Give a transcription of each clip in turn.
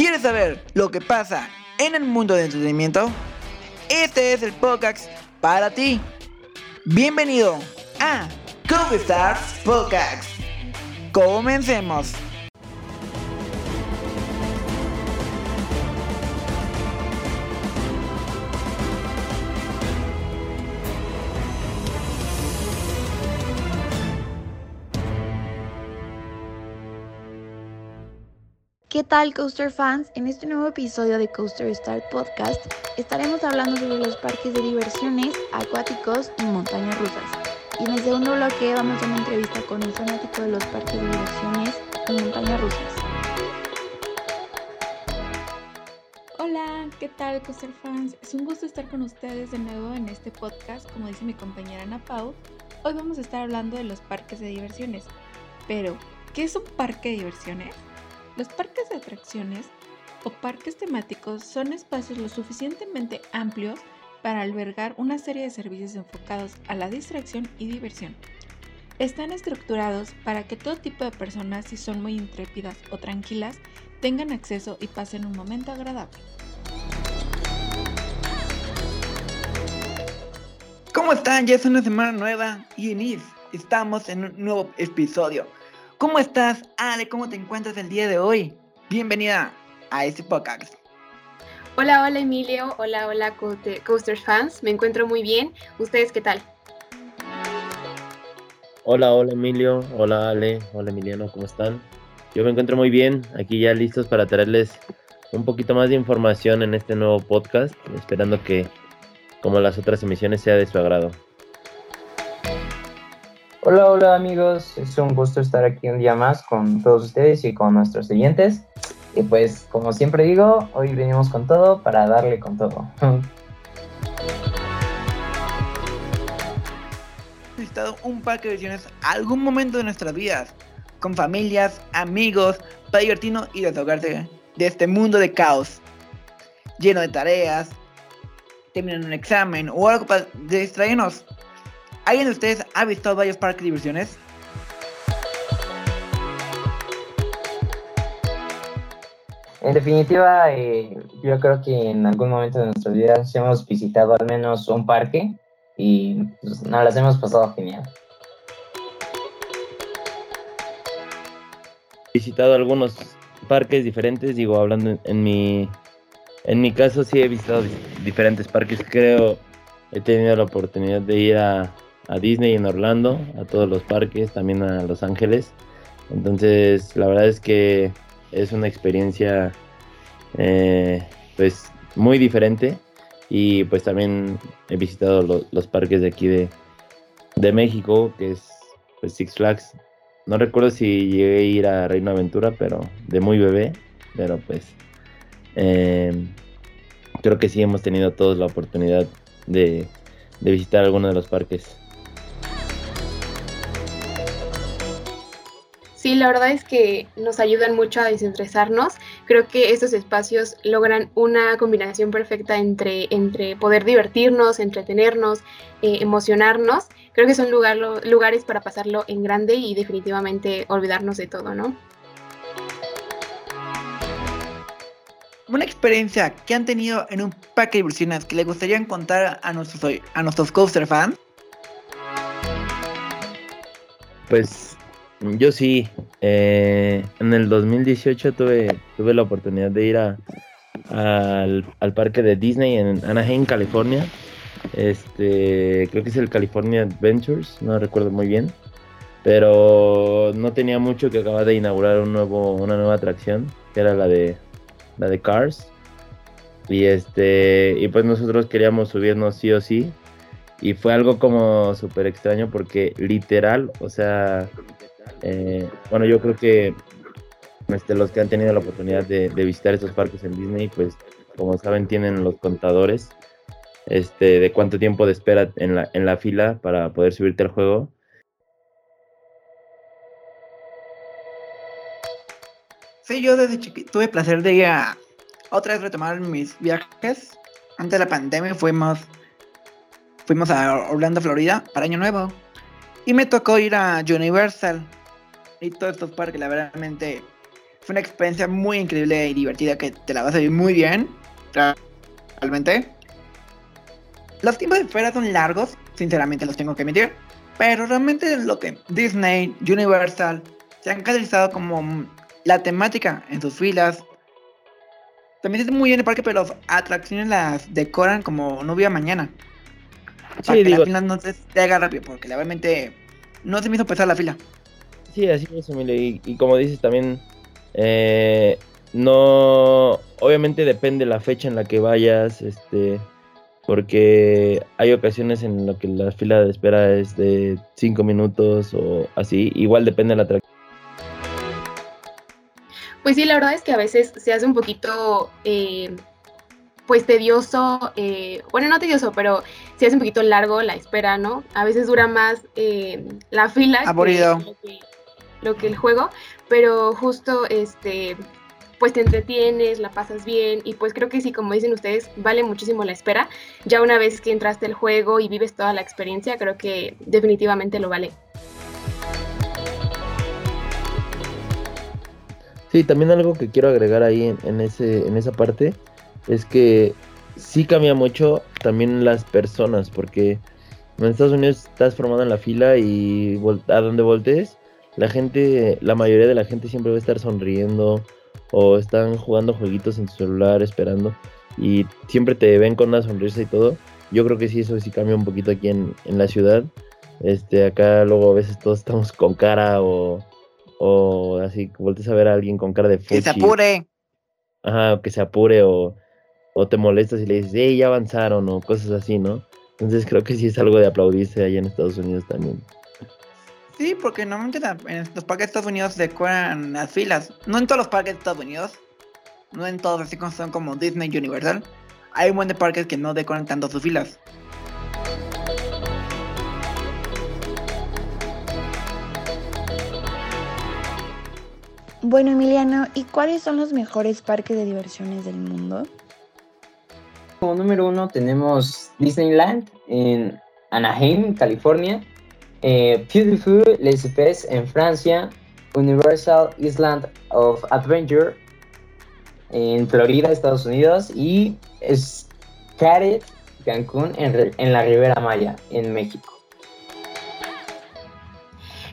¿Quieres saber lo que pasa en el mundo del entretenimiento? Este es el podcast para ti. Bienvenido a Cover Stars Podcast. Comencemos. ¿Qué tal Coaster fans? En este nuevo episodio de Coaster Star Podcast estaremos hablando sobre los parques de diversiones acuáticos y montañas rusas. Y en el segundo bloque vamos a una entrevista con un fanático de los parques de diversiones y montañas rusas. Hola, ¿qué tal Coaster fans? Es un gusto estar con ustedes de nuevo en este podcast, como dice mi compañera Ana Pau. Hoy vamos a estar hablando de los parques de diversiones. Pero, ¿qué es un parque de diversiones? Los parques de atracciones o parques temáticos son espacios lo suficientemente amplios para albergar una serie de servicios enfocados a la distracción y diversión. Están estructurados para que todo tipo de personas, si son muy intrépidas o tranquilas, tengan acceso y pasen un momento agradable. ¿Cómo están? Ya es una semana nueva y en estamos en un nuevo episodio. ¿Cómo estás, Ale? ¿Cómo te encuentras el día de hoy? Bienvenida a este podcast. Hola, hola Emilio, hola, hola Coasters fans, me encuentro muy bien. ¿Ustedes qué tal? Hola, hola Emilio, hola Ale, hola Emiliano, ¿cómo están? Yo me encuentro muy bien, aquí ya listos para traerles un poquito más de información en este nuevo podcast, esperando que como las otras emisiones sea de su agrado. Hola, hola amigos, es un gusto estar aquí un día más con todos ustedes y con nuestros siguientes. Y pues, como siempre digo, hoy venimos con todo para darle con todo. visitado un parque de diversiones algún momento de nuestras vidas, con familias, amigos, para divertirnos y desahogarse de este mundo de caos, lleno de tareas, terminar un examen o algo para distraernos. ¿Alguien de ustedes ha visto varios parques de diversiones? En definitiva, eh, yo creo que en algún momento de nuestras vidas hemos visitado al menos un parque y pues, nos las hemos pasado genial. He visitado algunos parques diferentes, digo, hablando en, mi en mi caso sí he visitado diferentes parques, creo he tenido la oportunidad de ir a a Disney en Orlando, a todos los parques, también a Los Ángeles. Entonces, la verdad es que es una experiencia eh, pues muy diferente y pues también he visitado los parques de aquí de, de, México, que es pues Six Flags. No recuerdo si llegué a ir a Reino Aventura, pero de muy bebé, pero pues eh, creo que sí hemos tenido todos la oportunidad de, visitar alguno de los parques. Sí, la verdad es que nos ayudan mucho a desestresarnos. Creo que estos espacios logran una combinación perfecta entre, entre poder divertirnos, entretenernos, eh, emocionarnos. Creo que son lugares para pasarlo en grande y definitivamente olvidarnos de todo, ¿no? Una experiencia que han tenido en un parque de diversiones que le gustaría contar a nuestros, a nuestros coaster fans. Pues yo sí, eh, en el 2018 tuve, tuve la oportunidad de ir a, al, parque de Disney en Anaheim, California. Este, creo que es el California Adventures, no recuerdo muy bien. Pero no tenía mucho que acaba de inaugurar un nuevo, una nueva atracción, que era la de la de Cars. Y este, y pues nosotros queríamos subirnos sí o sí. Y fue algo como súper extraño porque literal, o sea, eh, bueno, yo creo que este, los que han tenido la oportunidad de, visitar estos parques en Disney, pues como saben tienen los contadores este, de cuánto tiempo de espera en la, en la fila para poder subirte al juego. Sí, yo desde chiquito tuve placer de ir a otra vez retomar mis viajes. Antes de la pandemia fuimos, fuimos a Orlando, Florida, para Año Nuevo. Y me tocó ir a Universal y todos estos parques, la verdad, fue una experiencia muy increíble y divertida que te la vas a vivir muy bien, realmente. Los tiempos de espera son largos, sinceramente los tengo que admitir, pero realmente lo que Disney, Universal se han caracterizado como la temática en sus filas. También es muy bien el parque, pero las atracciones las decoran como no hubiera mañana. Para Sí, que digo, la fila no se te haga rápido, porque realmente no se me hizo pesar la fila. Sí, así es, Emilio. Y, y como dices también, eh, no, obviamente depende la fecha en la que vayas, este, porque hay ocasiones en las que la fila de espera es de 5 minutos o así. Igual depende de la atracción. Pues sí, la verdad es que a veces se hace un poquito, eh, pues tedioso, eh, bueno, no tedioso, pero se hace un poquito largo la espera, ¿no? A veces dura más eh, la fila Aburrido. que, lo que el juego, pero justo, este, pues te entretienes, la pasas bien y pues creo que sí, como dicen ustedes, vale muchísimo la espera. Ya una vez que entraste al juego y vives toda la experiencia, creo que definitivamente lo vale. Sí, también algo que quiero agregar ahí en, ese, en esa parte es que sí cambia mucho también las personas, porque en Estados Unidos estás formado en la fila y a donde voltees, la gente, la mayoría de la gente siempre va a estar sonriendo o están jugando jueguitos en su celular esperando y siempre te ven con una sonrisa y todo. Yo creo que sí, eso sí cambia un poquito aquí en, en la ciudad. Este, acá luego a veces todos estamos con cara o, o así, volteas a ver a alguien con cara de Que se fuchi. apure. Ajá, o que se apure o, o te molestas y le dices, hey, ya avanzaron o cosas así, ¿no? Entonces creo que sí es algo de aplaudirse allá en Estados Unidos también. Sí, porque normalmente en los parques de Estados Unidos decoran las filas. No en todos los parques de Estados Unidos. No en todos, así como son como Disney Universal. Hay un buen de parques que no decoran tanto sus filas. Bueno, Emiliano, ¿y cuáles son los mejores parques de diversiones del mundo? Como número uno tenemos Disneyland en Anaheim, California, eh, Beautiful Les Epes en Francia, Universal Island of Adventure en Florida, Estados Unidos y Xcaret Cancún en, en la Ribera Maya, en México.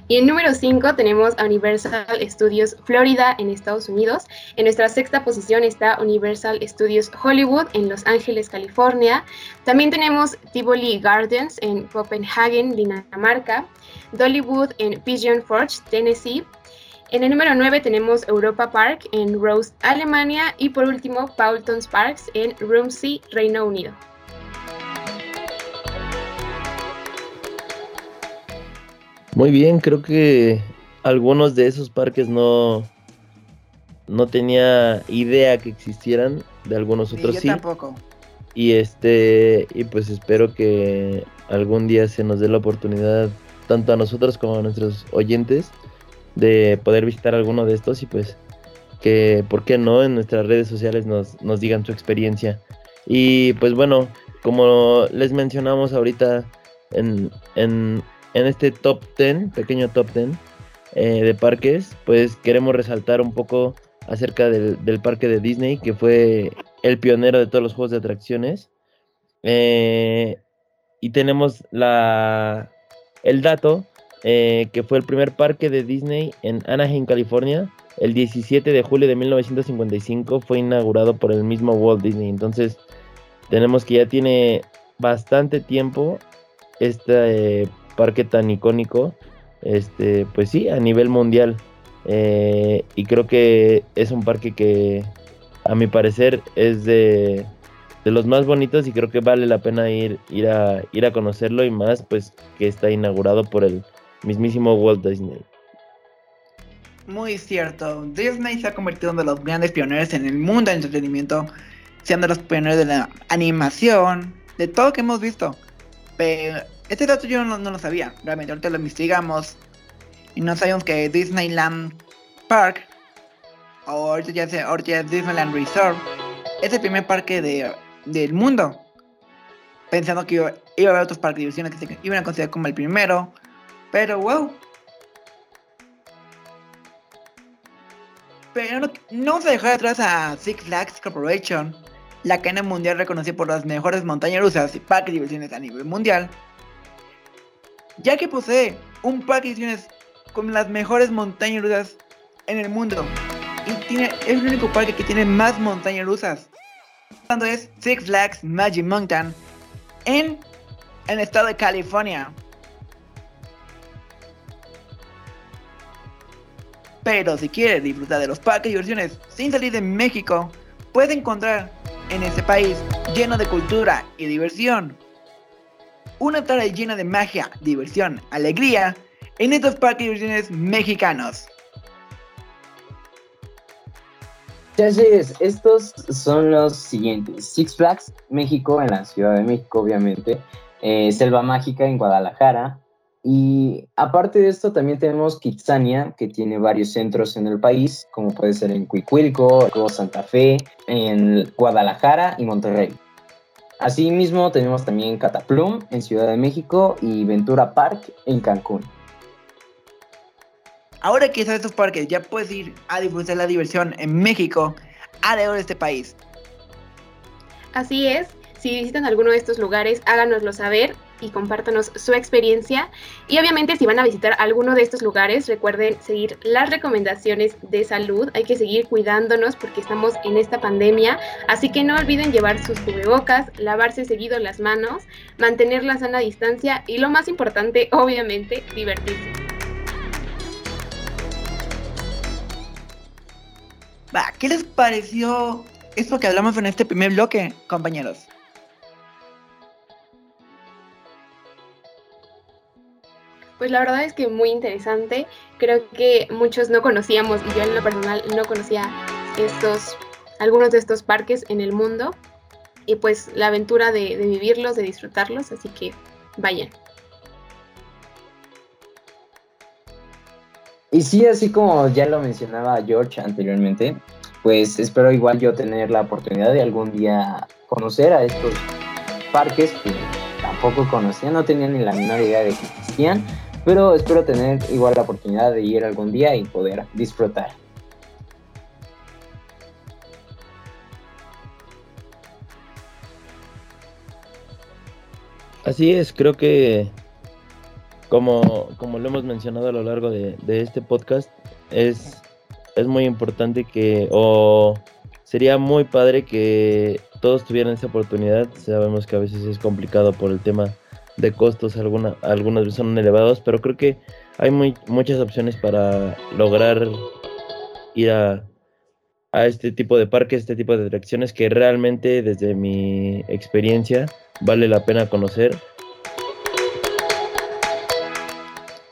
Y en número 5 tenemos a Universal Studios Florida en Estados Unidos. En nuestra sexta posición está Universal Studios Hollywood en Los Ángeles, California. También tenemos Tivoli Gardens en Copenhagen, Dinamarca. Dollywood en Pigeon Forge, Tennessee. En el número 9 tenemos Europa Park en Rose, Alemania. Y por último, Paultons Parks en Rumsey, Reino Unido. Muy bien, creo que algunos de esos parques no, no tenía idea que existieran, de algunos otros yo sí. tampoco. Y este, y pues espero que algún día se nos dé la oportunidad, tanto a nosotros como a nuestros oyentes, de poder visitar alguno de estos y pues que, ¿por qué no? En nuestras redes sociales nos, nos digan su experiencia. Y pues bueno, como les mencionamos ahorita en, en, en este top 10, pequeño top 10 eh, de parques, pues queremos resaltar un poco acerca del, parque de Disney, que fue el pionero de todos los juegos de atracciones. Eh, y tenemos la, el dato eh, que fue el primer parque de Disney en Anaheim, California. El 17 de julio de 1955 fue inaugurado por el mismo Walt Disney. Entonces tenemos que ya tiene bastante tiempo este parque tan icónico. Este, pues sí, a nivel mundial. Eh, y creo que es un parque que a mi parecer es de, de los más bonitos y creo que vale la pena ir, ir, a, ir a conocerlo y más pues que está inaugurado por el mismísimo Walt Disney. Muy cierto. Disney se ha convertido en uno de los grandes pioneros en el mundo del entretenimiento, siendo los pioneros de la animación, de todo lo que hemos visto. Pero este dato yo no, lo sabía, realmente ahorita lo investigamos y no sabíamos que Disneyland Park, o ahorita ya, se, ahorita Disneyland Resort, es el primer parque de, del mundo. Pensando que iba, a haber otros parques diversiones que se iban a considerar como el primero, pero wow, Pero no, no vamos a dejar atrás a Six Flags Corporation, la cadena mundial reconocida por las mejores montañas rusas y parques diversiones a nivel mundial, ya que posee un parque de diversiones con las mejores montañas rusas en el mundo y tiene, es el único parque que tiene más montañas rusas. Cuando es Six Flags Magic Mountain en el estado de California. Pero si quieres disfrutar de los parques de diversiones sin salir de México, puedes encontrar en este país lleno de cultura y diversión. Una tarde llena de magia, diversión, alegría en estos parques mexicanos. Entonces, estos son los siguientes. Six Flags México en la Ciudad de México, obviamente. Eh, Selva Mágica en Guadalajara. Y aparte de esto, también tenemos Kitsania, que tiene varios centros en el país, como puede ser en Cuicuilco, Santa Fe, en Guadalajara y Monterrey. Asimismo, tenemos también Cataplum en Ciudad de México y Ventura Park en Cancún. Ahora que sabes estos parques, ya puedes ir a disfrutar la diversión en México, alrededor de este país. Así es, si visitan alguno de estos lugares, háganoslo saber y compártanos su experiencia. Y obviamente si van a visitar alguno de estos lugares, recuerden seguir las recomendaciones de salud. Hay que seguir cuidándonos porque estamos en esta pandemia. Así que no olviden llevar sus cubrebocas, lavarse seguido las manos, mantener la sana distancia y lo más importante, obviamente, divertirse. ¿qué les pareció esto que hablamos en este primer bloque, compañeros? Pues la verdad es que muy interesante. Creo que muchos no conocíamos, y yo en lo personal no conocía estos, algunos de estos parques en el mundo. Y pues la aventura de, vivirlos, de disfrutarlos, así que vayan. Y sí, así como ya lo mencionaba George anteriormente, pues espero igual yo tener la oportunidad de algún día conocer a estos parques que tampoco conocía, no tenía ni la menor idea de que existían, pero espero tener igual la oportunidad de ir algún día y poder disfrutar. Así es, creo que como, como lo hemos mencionado a lo largo de, de este podcast, es, es muy importante que, o sería muy padre que todos tuvieran esa oportunidad. Sabemos que a veces es complicado por el tema de costos, alguna, algunas veces son elevados, pero creo que hay muy, muchas opciones para lograr ir a, a este tipo de parques, este tipo de atracciones que realmente desde mi experiencia vale la pena conocer.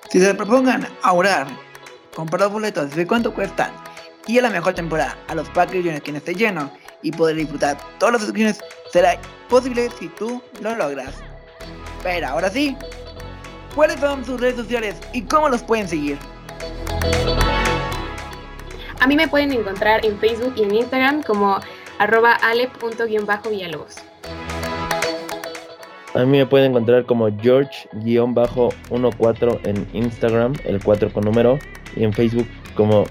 Si se propongan ahorrar, comprar boletos, de cuánto cuestan y a la mejor temporada a los parques de quien esté lleno y poder disfrutar todas las opciones será posible si tú lo logras. Pero ahora sí, ¿cuáles son sus redes sociales y cómo los pueden seguir? A mí me pueden encontrar en Facebook y en Instagram como arroba. A mí me pueden encontrar como George-14 en Instagram, el 4 con número, y en Facebook como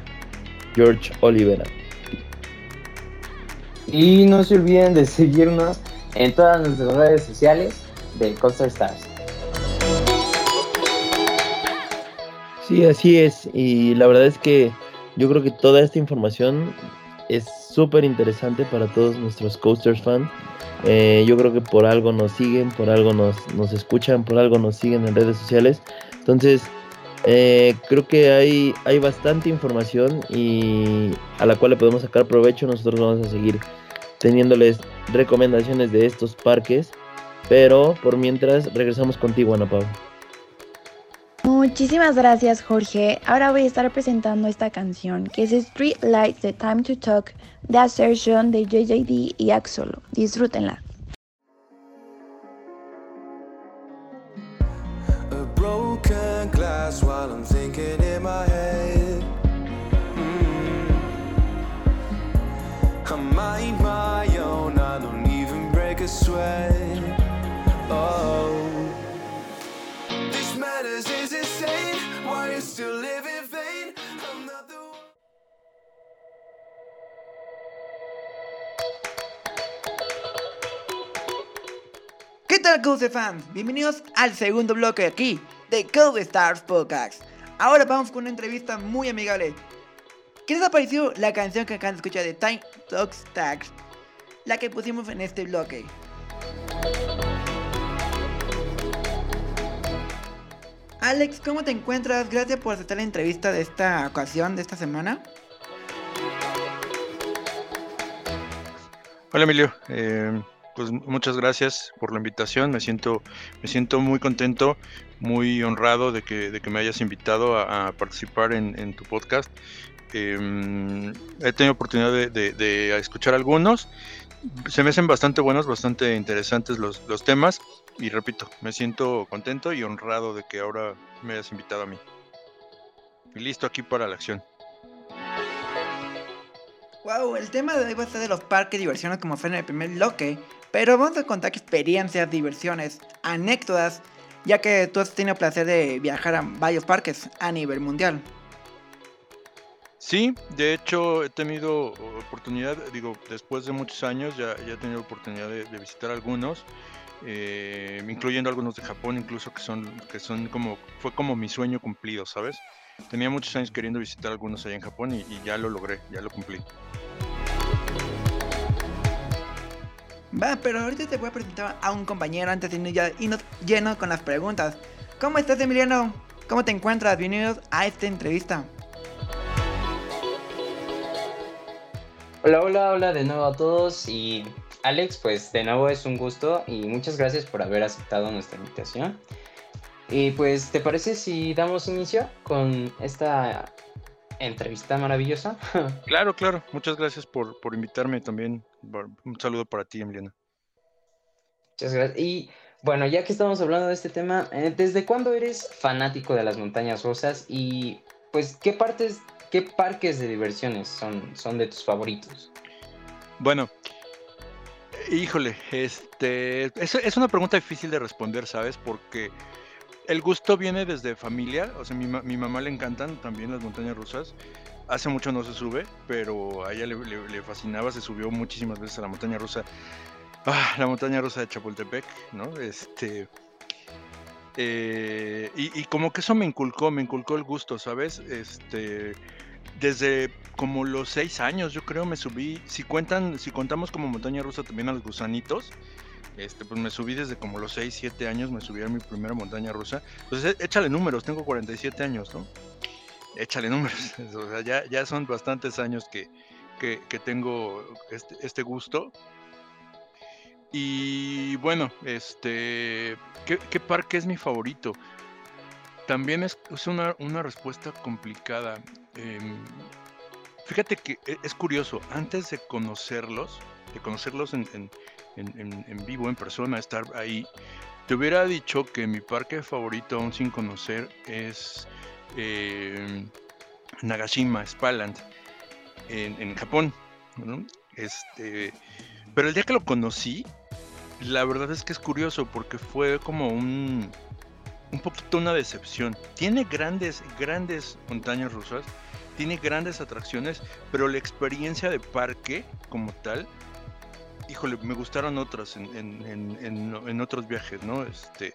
George Olivera. Y no se olviden de seguirnos en todas nuestras redes sociales de Coaster Stars. Sí, así es. Y la verdad es que yo creo que toda esta información es súper interesante para todos nuestros Coasters fans. Eh, yo creo que por algo nos siguen, por algo nos, nos escuchan, por algo nos siguen en redes sociales. Entonces, eh, creo que hay, hay bastante información y a la cual le podemos sacar provecho. Nosotros vamos a seguir teniéndoles recomendaciones de estos parques. Pero por mientras, regresamos contigo, Ana Pau. Muchísimas gracias, Jorge. Ahora voy a estar presentando esta canción, que es Street Lights The Time to Talk, de Assertion de JJD y Axolo. Disfrútenla. A broken glass while I'm thinking in my head. Mm. I mind my own, I don't even break a sweat. ¿Qué tal, Cause fans? Bienvenidos al segundo bloque aquí de Code Stars Podcast. Ahora vamos con una entrevista muy amigable. ¿Qué les ha parecido la canción que acaban de escuchar de Time Talks Tags? La que pusimos en este bloque. Alex, ¿cómo te encuentras? Gracias por aceptar la entrevista de esta ocasión, de esta semana. Hola Emilio, eh, pues muchas gracias por la invitación. Me siento, me siento muy contento, muy honrado de que, de que me hayas invitado a, participar en, tu podcast. Eh, he tenido oportunidad de, de, escuchar algunos. Se me hacen bastante buenos, bastante interesantes los, los temas. Y repito, me siento contento y honrado de que ahora me hayas invitado a mí. Y listo aquí para la acción. Wow, el tema de hoy va a ser de los parques de diversiones como fue en el primer bloque, pero vamos a contar experiencias, diversiones, anécdotas, ya que tú has tenido placer de viajar a varios parques a nivel mundial. Sí, de hecho he tenido oportunidad, digo, después de muchos años ya, ya he tenido oportunidad de, visitar algunos, eh, incluyendo algunos de Japón incluso que son, que son como, fue como mi sueño cumplido, ¿sabes? Tenía muchos años queriendo visitar algunos allá en Japón y, ya lo logré, ya lo cumplí. Va, pero ahorita te voy a presentar a un compañero antes de irnos lleno con las preguntas. ¿Cómo estás, Emiliano? ¿Cómo te encuentras? Bienvenidos a esta entrevista. Hola, hola, hola de nuevo a todos y Alex, pues de nuevo es un gusto y muchas gracias por haber aceptado nuestra invitación. Y pues, ¿te parece si damos inicio con esta entrevista maravillosa? claro, claro. Muchas gracias por, por invitarme también. Un saludo para ti, Emiliano. Muchas gracias. Y bueno, ya que estamos hablando de este tema, eh, ¿desde cuándo eres fanático de las montañas rusas? Y pues, ¿qué partes, qué parques de diversiones son, son de tus favoritos? Bueno, híjole, este, es, es una pregunta difícil de responder, ¿sabes? Porque el gusto viene desde familia, o sea, mi, mi, mamá le encantan también las montañas rusas. Hace mucho no se sube, pero a ella le, fascinaba, se subió muchísimas veces a la montaña rusa. Ah, la montaña rusa de Chapultepec, ¿no? Este. Eh, y, y, como que eso me inculcó, me inculcó el gusto, ¿sabes? Este. Desde como los seis años, yo creo, me subí. Si cuentan, si contamos como montaña rusa también a los gusanitos, este, pues me subí desde como los 6, 7 años, me subí a mi primera montaña rusa. Entonces, échale números, tengo 47 años, ¿no? Échale números, o sea, ya, ya son bastantes años que, que, que tengo este, este, gusto. Y bueno, este, ¿qué, qué parque es mi favorito? También es, es una, una, respuesta complicada. Eh, fíjate que e, es curioso, antes de conocerlos, de conocerlos en, vivo, en persona, estar ahí, te hubiera dicho que mi parque favorito, aún sin conocer, es eh, Nagashima, Spaland, en, Japón. Este, pero el día que lo conocí, la verdad es que es curioso porque fue como un, un poquito una decepción. Tiene grandes, grandes montañas rusas, tiene grandes atracciones, pero la experiencia de parque como tal híjole, me gustaron otras en, en, en, en, otros viajes, ¿no? Este,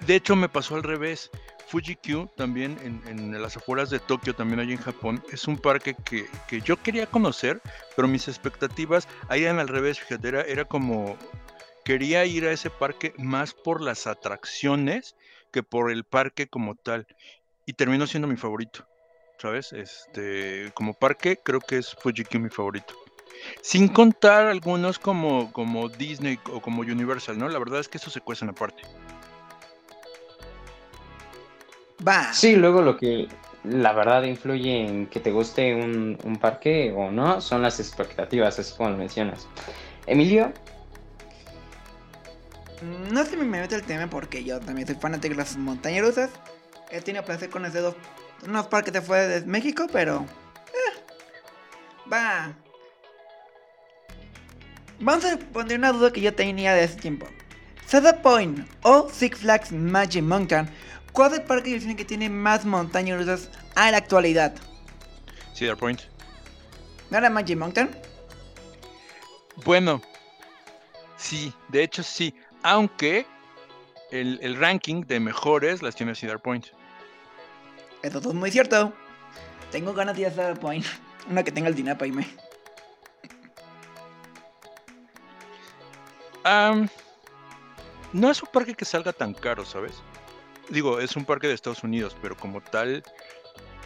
de hecho, me pasó al revés. Fuji Q, también en, las afueras de Tokio, también allí en Japón, es un parque que, que, yo quería conocer, pero mis expectativas ahí eran al revés, fíjate, era, era como, quería ir a ese parque más por las atracciones que por el parque como tal. Y terminó siendo mi favorito, ¿sabes? Este, como parque, creo que es Fuji Q mi favorito. Sin contar algunos como, como Disney o como Universal, ¿no? La verdad es que eso se cuecen aparte. Va. Sí, luego lo que la verdad influye en que te guste un, un parque o no son las expectativas, así como lo mencionas. Emilio. No sé si me mete el tema porque yo también soy fanático de las montañas rusas. He tenido placer con ese dos, unos parques de fuera de México, pero... Eh, va, Vamos a responder una duda que yo tenía de ese tiempo. Cedar Point o Six Flags Magic Mountain, ¿cuál es el parque de que tiene más montañas rusas a la actualidad? Cedar Point. ¿No era Magic Mountain? Bueno, sí, de hecho sí. Aunque el, el ranking de mejores las tiene Cedar Point. Eso es muy cierto. Tengo ganas de ir a Cedar Point. Una que tenga el para irme. Am, no es un parque que salga tan caro, ¿sabes? Digo, es un parque de Estados Unidos, pero como tal,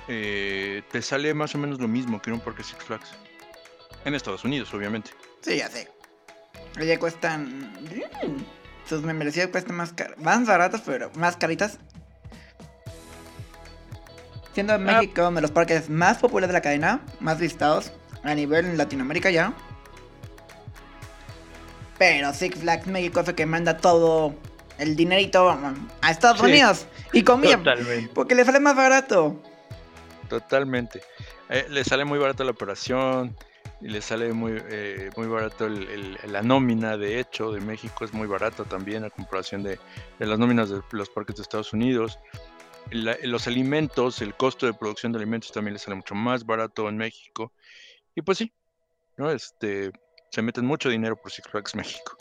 eh, te sale más o menos lo mismo que un parque Six Flags. En Estados Unidos, obviamente. Sí, ya sé. Allá cuestan. mm, Sus membresías cuestan más caras. Más baratas, pero más caritas. Siendo México uno de los parques más populares de la cadena, más visitados a nivel Latinoamérica ya. Pero Six Flags México es el que manda todo el dinerito a Estados Sí. Unidos. Y comía, Totalmente. porque le sale más barato. Totalmente. Eh, le sale muy barato la operación y le sale muy, eh, muy barato el- el- la nómina, de hecho, de México es muy barata también a comparación de, de las nóminas de los parques de Estados Unidos. La- los alimentos, el costo de producción de alimentos también le sale mucho más barato en México. Y pues sí, ¿no? Este, se meten mucho dinero por Six Flags México.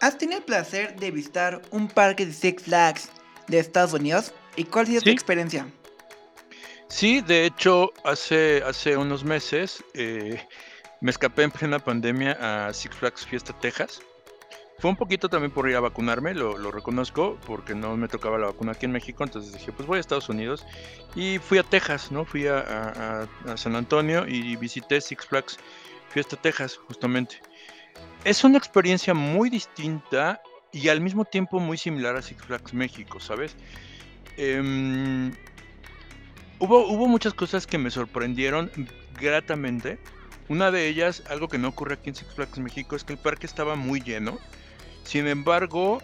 ¿Has tenido el placer de visitar un parque de Six Flags de Estados Unidos? ¿Y cuál ha sido tu Sí. experiencia? Sí, de hecho, hace, hace unos meses eh, me escapé en plena pandemia a Six Flags Fiesta Texas. Fue un poquito también por ir a vacunarme, lo, lo reconozco, porque no me tocaba la vacuna aquí en México, entonces dije, pues voy a Estados Unidos. Y fui a Texas, ¿no? Fui a, a- a- San Antonio y visité Six Flags Fiesta Texas, justamente. Es una experiencia muy distinta y al mismo tiempo muy similar a Six Flags México, ¿sabes? Em, Hubo, hubo muchas cosas que me sorprendieron gratamente. Una de ellas, algo que no ocurre aquí en Six Flags México, es que el parque estaba muy lleno. Sin embargo,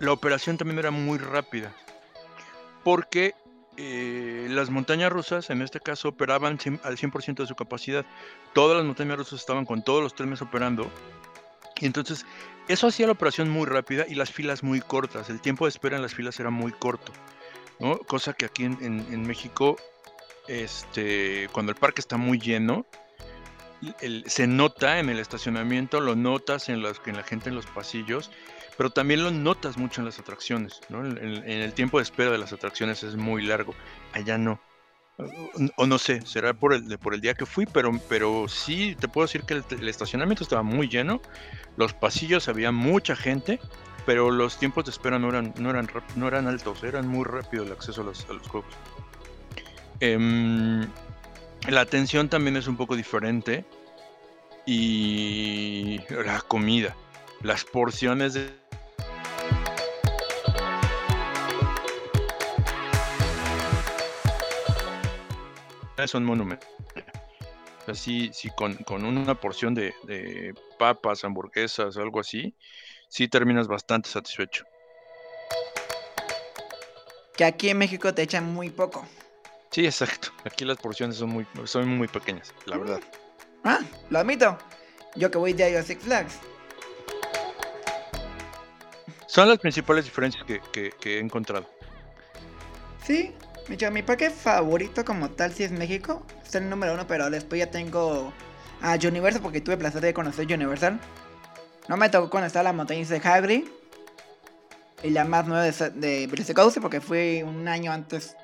la operación también era muy rápida. Porque eh, las montañas rusas, en este caso, operaban al 100% de su capacidad. Todas las montañas rusas estaban con todos los trenes operando. Y entonces, eso hacía la operación muy rápida y las filas muy cortas. El tiempo de espera en las filas era muy corto. ¿No? Cosa que aquí en, en- en México, este, cuando el parque está muy lleno, se nota en el estacionamiento, lo notas en, en la gente en los pasillos, pero también lo notas mucho en las atracciones, ¿no? En, el tiempo de espera de las atracciones es muy largo, allá no. O, no sé, será por el, por el día que fui, pero, pero sí te puedo decir que el estacionamiento estaba muy lleno, los pasillos había mucha gente, pero los tiempos de espera no eran, no eran, no eran altos, eran muy rápido el acceso a los, a los juegos. Em, la atención también es un poco diferente y la comida, las porciones de... son monumentos. Así, si con, con una porción de, de papas, hamburguesas, algo así, sí terminas bastante satisfecho. Que aquí en México te echan muy poco. Sí, exacto. Aquí las porciones son muy, son muy pequeñas, la verdad. Ah, lo admito. Yo que voy diario a Six Flags. Son las principales diferencias que, que- que he encontrado. Sí, mi, parque favorito como tal sí es México. Es el número uno, pero después ya tengo a Universal porque tuve el placer de conocer Universal. No me tocó conocer la montaña de Hagrid. Y la más nueva de, de Velocicoaster porque fui un año antes.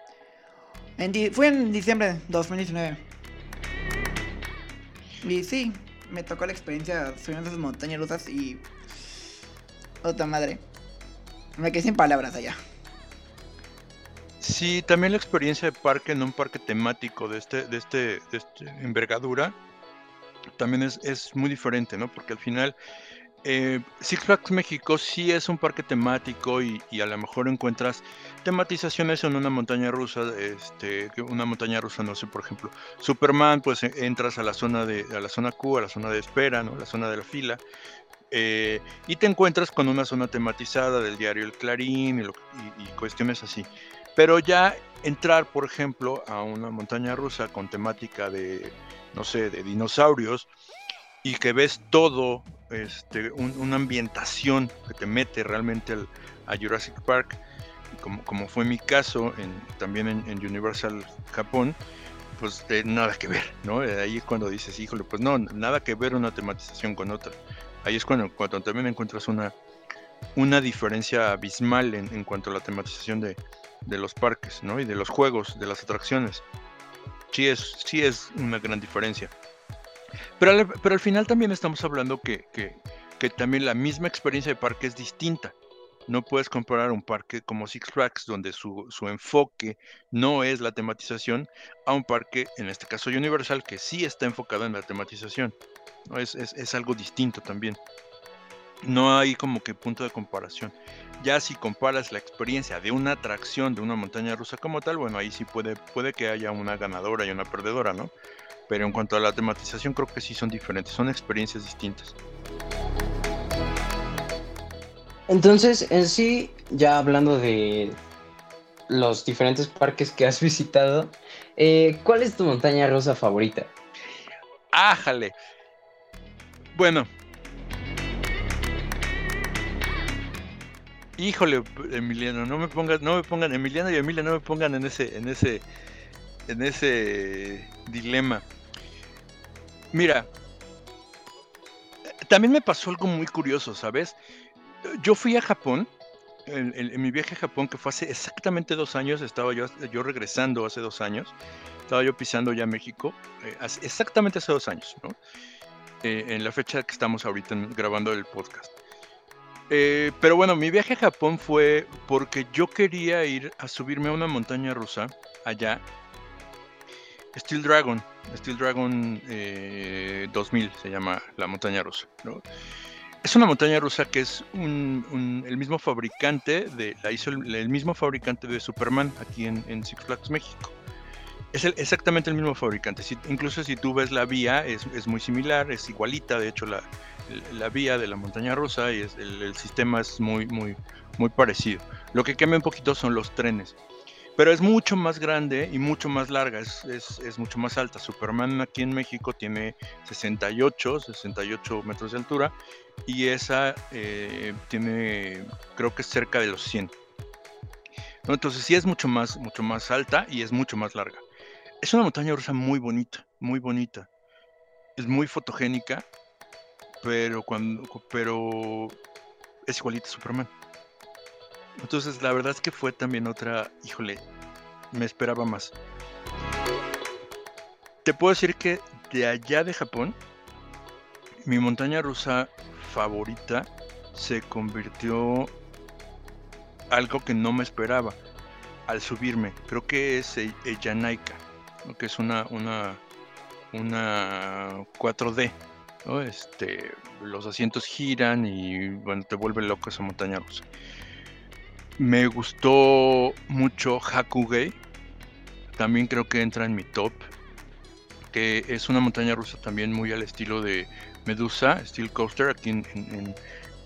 En fue en diciembre de 2019. Y sí, me tocó la experiencia subiendo esas montañas rusas y... Otra madre. Me quedé sin palabras allá. Sí, también la experiencia de parque en un parque temático de este, de este, de este envergadura también es, es muy diferente, ¿no? Porque al final eh, Six Flags México sí es un parque temático y, a lo mejor encuentras tematizaciones en una montaña rusa, este, una montaña rusa, no sé, por ejemplo, Superman, pues e- entras a la zona de, a la zona Q, a la zona de espera, ¿no? La zona de la fila. eh, y te encuentras con una zona tematizada del diario El Clarín y, lo- y cuestiones así. Pero ya entrar, por ejemplo, a una montaña rusa con temática de, no sé, de dinosaurios y que ves todo, este, un- una ambientación que te mete realmente al- a Jurassic Park, como, como fue mi caso en, también en, en Universal Japón, pues eh, nada que ver, ¿no? Eh, Ahí es cuando dices, híjole, pues no, nada que ver una tematización con otra. Ahí es cuando, cuando también encuentras una, una diferencia abismal en, en cuanto a la tematización de, de los parques, ¿no? Y de los juegos, de las atracciones. Sí es, sí es una gran diferencia. Pero al, final también estamos hablando que, también la misma experiencia de parque es distinta. No puedes comparar un parque como Six Flags, donde su, enfoque no es la tematización, a un parque, en este caso Universal, que sí está enfocado en la tematización. ¿no? Es, es, es algo distinto también. No hay como que punto de comparación. Ya si comparas la experiencia de una atracción de una montaña rusa como tal, bueno, ahí sí puede, puede que haya una ganadora y una perdedora, ¿no? Pero en cuanto a la tematización, creo que sí son diferentes, son experiencias distintas. Entonces, en sí, ya hablando de los diferentes parques que has visitado, eh, ¿cuál es tu montaña rusa favorita? ¡Ájale! Bueno. Híjole, Emiliano, no me pongas, no me pongan, Emiliano y Emilia no me pongan en ese, en ese, en ese dilema. Mira, también me pasó algo muy curioso, ¿sabes? Yo fui a Japón, en, mi viaje a Japón, que fue hace exactamente dos años, estaba yo, yo regresando hace dos años, estaba yo pisando ya México, eh, exactamente hace dos años, ¿no? Eh, en la fecha que estamos ahorita grabando el podcast. Eh, pero bueno, mi viaje a Japón fue porque yo quería ir a subirme a una montaña rusa allá, Steel Dragon, Steel Dragon eh, 2000 se llama la montaña rusa. Es una montaña rusa que es el mismo fabricante de la hizo el, mismo fabricante de Superman aquí en, en Six Flags México. Es exactamente el mismo fabricante. Incluso si tú ves la vía, es, muy similar, es igualita. De hecho, la, la vía de la montaña rusa y el, el, sistema es muy, muy, muy parecido. Lo que cambia un poquito son los trenes. Pero es mucho más grande y mucho más larga, es, es, es mucho más alta. Superman aquí en México tiene 68, 68 metros de altura y esa eh, tiene, creo que es cerca de los 100. ¿No? Entonces sí es mucho más, mucho más alta y es mucho más larga. Es una montaña rusa muy bonita, muy bonita. Es muy fotogénica, pero cuando, pero es igualita a Superman. Entonces la verdad es que fue también otra, híjole, me esperaba más. Te puedo decir que de allá de Japón, mi montaña rusa favorita se convirtió algo que no me esperaba al subirme. Creo que es Yanaika, ¿no? que es una, una, una 4D. ¿no? Este, los asientos giran y bueno, te vuelve loco esa montaña rusa. Me gustó mucho Hakugei. También creo que entra en mi top. Que es una montaña rusa también muy al estilo de Medusa, Steel Coaster, aquí en,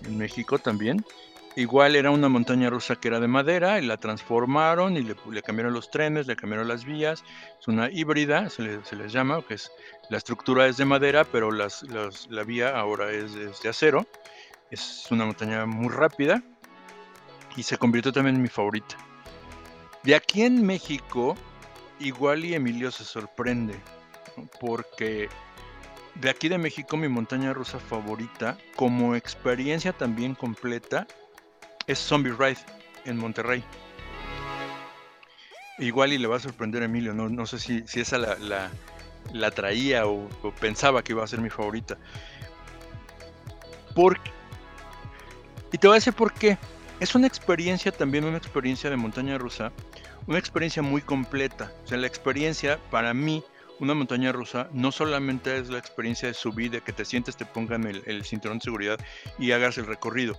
México también. Igual era una montaña rusa que era de madera y la transformaron y le, cambiaron los trenes, le cambiaron las vías. Es una híbrida, se, le, se les llama, que es la estructura es de madera, pero la vía ahora es de acero. Es una montaña muy rápida y se convirtió también en mi favorita. De aquí en México, igual y Emilio se sorprende, porque de aquí de México mi montaña rusa favorita, como experiencia también completa, es Zombie Ride en Monterrey. Igual y le va a sorprender a Emilio, no, no sé si, si esa la, la, traía o, o, pensaba que iba a ser mi favorita. Porque... Y te voy a decir por qué es una experiencia también, una experiencia de montaña rusa, una experiencia muy completa. O sea, la experiencia para mí, una montaña rusa, no solamente es la experiencia de subir, de que te sientes, te pongan el, el, cinturón de seguridad y hagas el recorrido.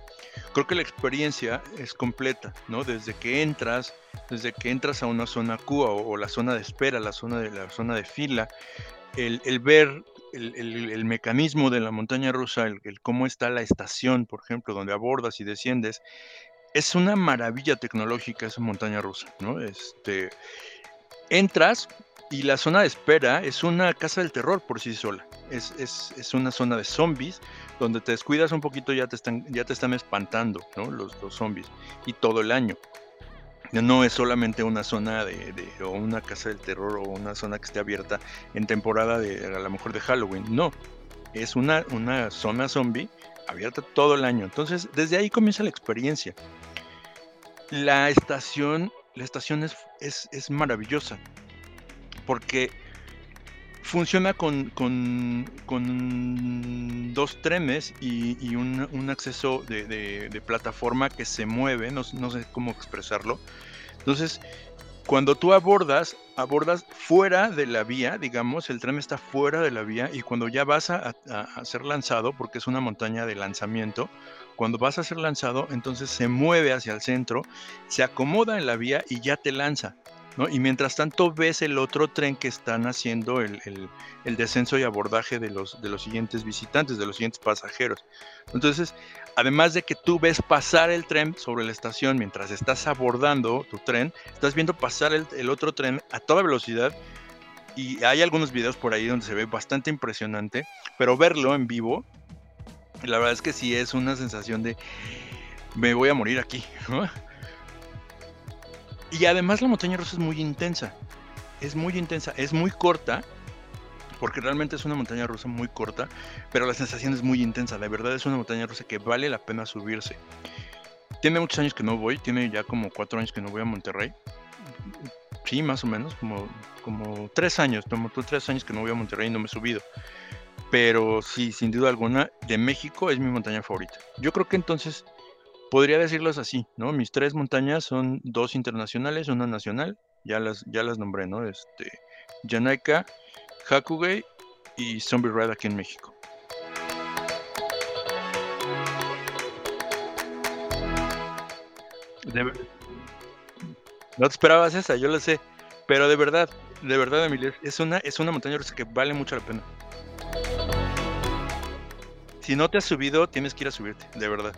Creo que la experiencia es completa, ¿no? Desde que entras, desde que entras a una zona Q o, o la zona de espera, la zona de, la zona de fila, el, el ver el, el, mecanismo de la montaña rusa, el, cómo está la estación, por ejemplo, donde abordas y desciendes, es una maravilla tecnológica esa montaña rusa, ¿no? Este, entras y la zona de espera es una casa del terror por sí sola. Es, es, es una zona de zombies donde te descuidas un poquito ya te están, ya te están espantando, ¿no? Los, los zombies. Y todo el año. No es solamente una zona de, de, o una casa del terror o una zona que esté abierta en temporada de a lo mejor de Halloween. No. Es una, una zona zombie abierta todo el año. Entonces, desde ahí comienza la experiencia. La estación, la estación es, es, maravillosa porque funciona con, con, dos trenes y, un, acceso de plataforma que se mueve, no, no sé cómo expresarlo. Entonces, cuando tú abordas, abordas fuera de la vía, digamos, el tren está fuera de la vía y cuando ya vas a, a- ser lanzado, porque es una montaña de lanzamiento, cuando vas a ser lanzado, entonces se mueve hacia el centro, se acomoda en la vía y ya te lanza. ¿No? Y mientras tanto ves el otro tren que están haciendo el, el- el descenso y abordaje de los, de los siguientes visitantes, de los siguientes pasajeros. Entonces, además de que tú ves pasar el tren sobre la estación mientras estás abordando tu tren, estás viendo pasar el, el otro tren a toda velocidad. Y hay algunos videos por ahí donde se ve bastante impresionante, pero verlo en vivo, la verdad es que sí es una sensación de me voy a morir aquí. ¿no? Y además la montaña rusa es muy intensa. Es muy intensa, es muy corta, porque realmente es una montaña rusa muy corta, pero la sensación es muy intensa. La verdad es una montaña rusa que vale la pena subirse. Tiene muchos años que no voy, tiene ya como cuatro años que no voy a Monterrey. Sí, más o menos, como, como tres años, como tres años que no voy a Monterrey y no me he subido. Pero sí, sin duda alguna, de México es mi montaña favorita. Yo creo que entonces podría decirlos así, ¿no? Mis tres montañas son dos internacionales, una nacional, ya las, ya las nombré, ¿no? Este, Yanaica, Hakugei y Zombie Ride aquí en México. De no te esperabas esa, yo lo sé, pero de verdad, de verdad, Emilio, es una, es una montaña rusa que vale mucho la pena. Si no te has subido, tienes que ir a subirte, de verdad.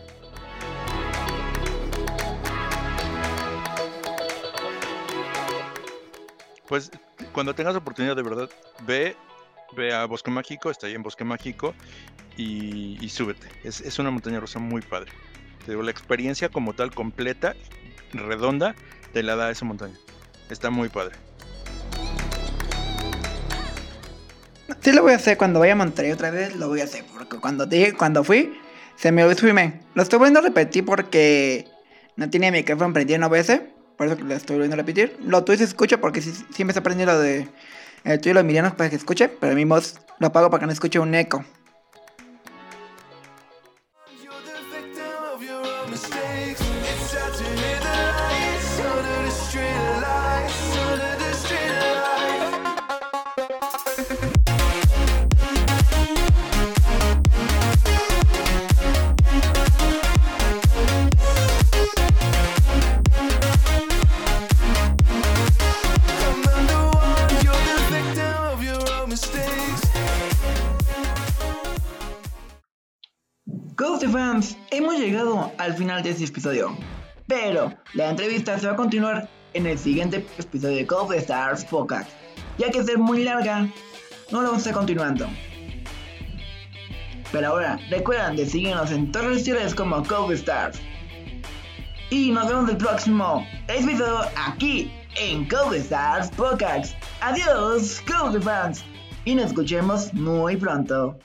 Pues cuando tengas oportunidad de verdad, ve, ve a Bosque Mágico, está ahí en Bosque Mágico y, súbete. Es, una montaña rusa muy padre. Te digo, la experiencia como tal, completa, redonda, te la da esa montaña. Está muy padre. Sí lo voy a hacer cuando vaya a Monterrey otra vez, lo voy a hacer. Porque cuando dije, cuando fui, se me olvidó subirme. Lo estoy volviendo a repetir porque no tenía mi micrófono prendido en OBS. Por eso lo estoy volviendo a repetir. Lo tuyo se escucha porque sí, siempre se aprendido lo de el tuyo y los Mirianos para que escuche. Pero mi voz lo apago para que no escuche un eco. Al final de este episodio. Pero la entrevista se va a continuar en el siguiente episodio de Ghost Stars Podcast. Ya que es muy larga, no lo vamos a estar continuando. Pero ahora, recuerden de seguirnos en todas las redes como Ghost Stars. Y nos vemos el próximo episodio aquí en Ghost Stars Podcast. Adiós, Ghost fans. Y nos escuchemos muy pronto.